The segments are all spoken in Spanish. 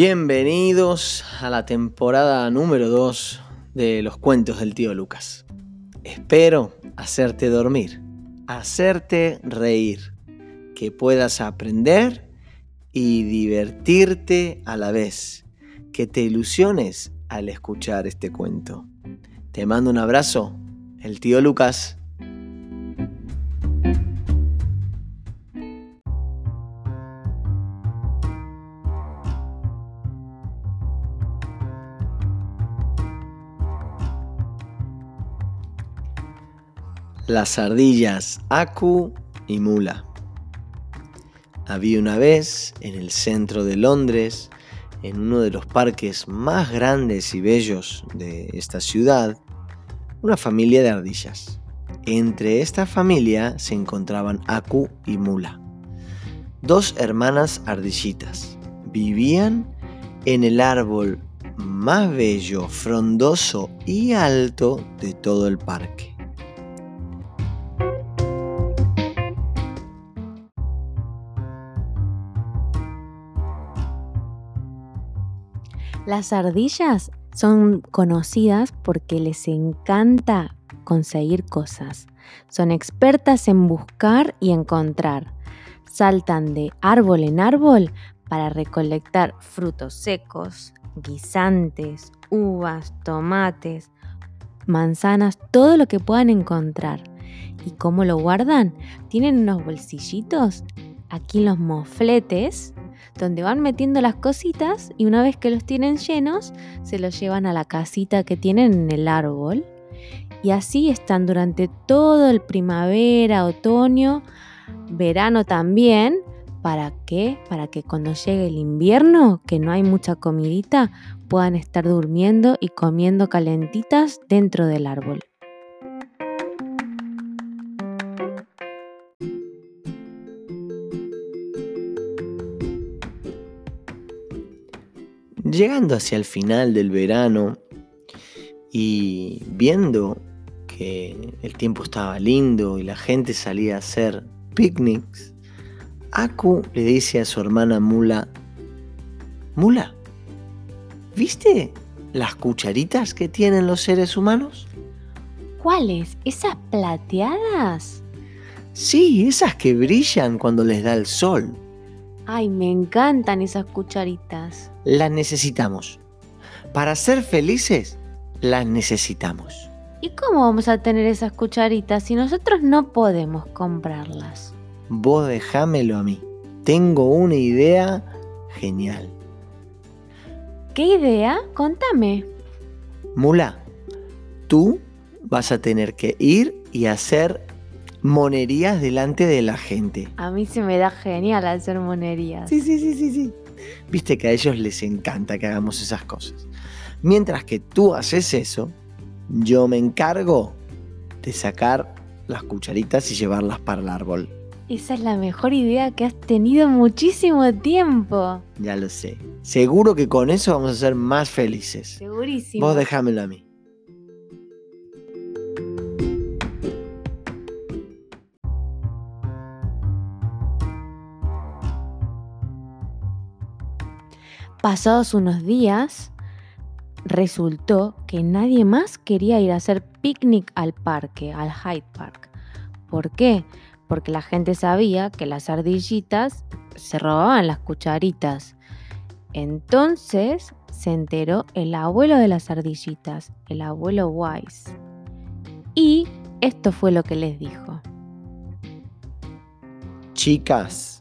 Bienvenidos a la temporada número 2 de los cuentos del tío Lucas. Espero hacerte dormir, hacerte reír, que puedas aprender y divertirte a la vez, que te ilusiones al escuchar este cuento. Te mando un abrazo, el tío Lucas. Las ardillas Aku y Mula. Había una vez, en el centro de Londres, en uno de los parques más grandes y bellos de esta ciudad, una familia de ardillas. Entre esta familia se encontraban Aku y Mula, dos hermanas ardillitas. Vivían en el árbol más bello, frondoso y alto de todo el parque. Las ardillas son conocidas porque les encanta conseguir cosas. Son expertas en buscar y encontrar. Saltan de árbol en árbol para recolectar frutos secos, guisantes, uvas, tomates, manzanas, todo lo que puedan encontrar. ¿Y cómo lo guardan? Tienen unos bolsillitos aquí los mofletes donde van metiendo las cositas y una vez que los tienen llenos, se los llevan a la casita que tienen en el árbol. Y así están durante todo el primavera, otoño, verano también. ¿Para qué? Para que cuando llegue el invierno, que no hay mucha comidita, puedan estar durmiendo y comiendo calentitas dentro del árbol. Llegando hacia el final del verano y viendo que el tiempo estaba lindo y la gente salía a hacer picnics, Aku le dice a su hermana Mula, Mula, ¿viste las cucharitas que tienen los seres humanos? ¿Cuáles? ¿Esas plateadas? Sí, esas que brillan cuando les da el sol. Ay, me encantan esas cucharitas. Las necesitamos. Para ser felices, las necesitamos. ¿Y cómo vamos a tener esas cucharitas si nosotros no podemos comprarlas? Vos dejámelo a mí. Tengo una idea genial. ¿Qué idea? Contame. Mula, tú vas a tener que ir y hacer monerías delante de la gente. A mí se me da genial hacer monerías. Sí, sí, sí, sí, sí. Viste que a ellos les encanta que hagamos esas cosas. Mientras que tú haces eso, yo me encargo de sacar las cucharitas y llevarlas para el árbol. Esa es la mejor idea que has tenido muchísimo tiempo. Ya lo sé. Seguro que con eso vamos a ser más felices. Segurísimo. Vos déjamelo a mí. Pasados unos días, resultó que nadie más quería ir a hacer picnic al parque, al Hyde Park. ¿Por qué? Porque la gente sabía que las ardillitas se robaban las cucharitas. Entonces se enteró el abuelo de las ardillitas, el abuelo Wise. Y esto fue lo que les dijo. Chicas,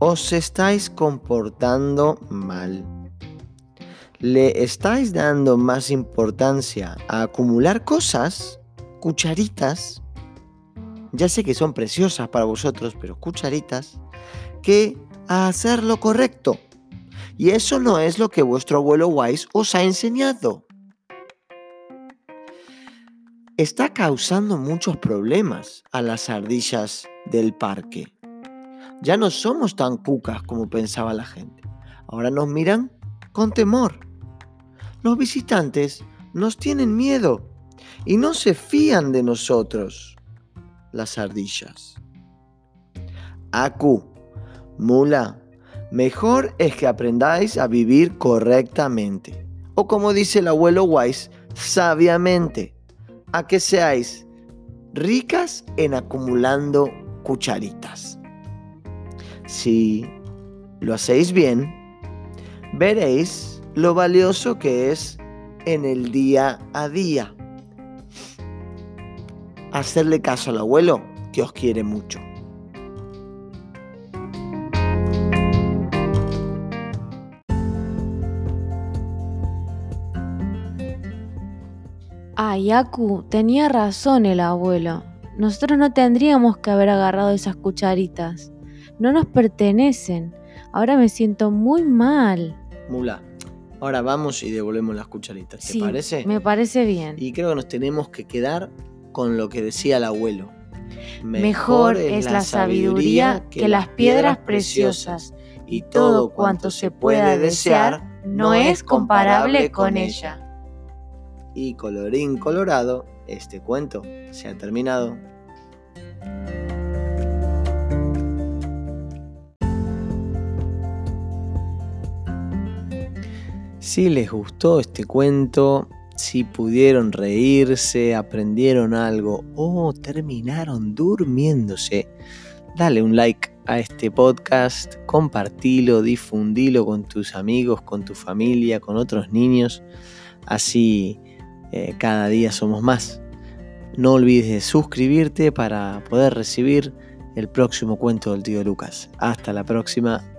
os estáis comportando mal. ¿Le estáis dando más importancia a acumular cosas, cucharitas? Ya sé que son preciosas para vosotros, pero cucharitas, que a hacer lo correcto. Y eso no es lo que vuestro abuelo Wise os ha enseñado. Está causando muchos problemas a las ardillas del parque. Ya no somos tan cucas como pensaba la gente. Ahora nos miran con temor. Los visitantes nos tienen miedo y no se fían de nosotros, las ardillas. Aku, Mula, Mejor es que aprendáis a vivir correctamente. O como dice el abuelo Wise, sabiamente. A que seáis ricas en acumulando cucharitas. Si lo hacéis bien, veréis lo valioso que es en el día a día. Hacerle caso al abuelo que os quiere mucho. Ay, Aku, tenía razón el abuelo. Nosotros no tendríamos que haber agarrado esas cucharitas. No nos pertenecen. Ahora me siento muy mal. Mula, ahora vamos y devolvemos las cucharitas. ¿Te Sí, parece? Me parece bien. Y creo que nos tenemos que quedar con lo que decía el abuelo. Mejor es la sabiduría que las piedras preciosas, y todo cuanto se pueda desear no es comparable con ella. Y colorín colorado, este cuento se ha terminado. Si les gustó este cuento, si pudieron reírse, aprendieron algo o terminaron durmiéndose, dale un like a este podcast, compartilo, difundilo con tus amigos, con tu familia, con otros niños. Así eh, cada día somos más. No olvides de suscribirte para poder recibir el próximo cuento del tío Lucas. Hasta la próxima.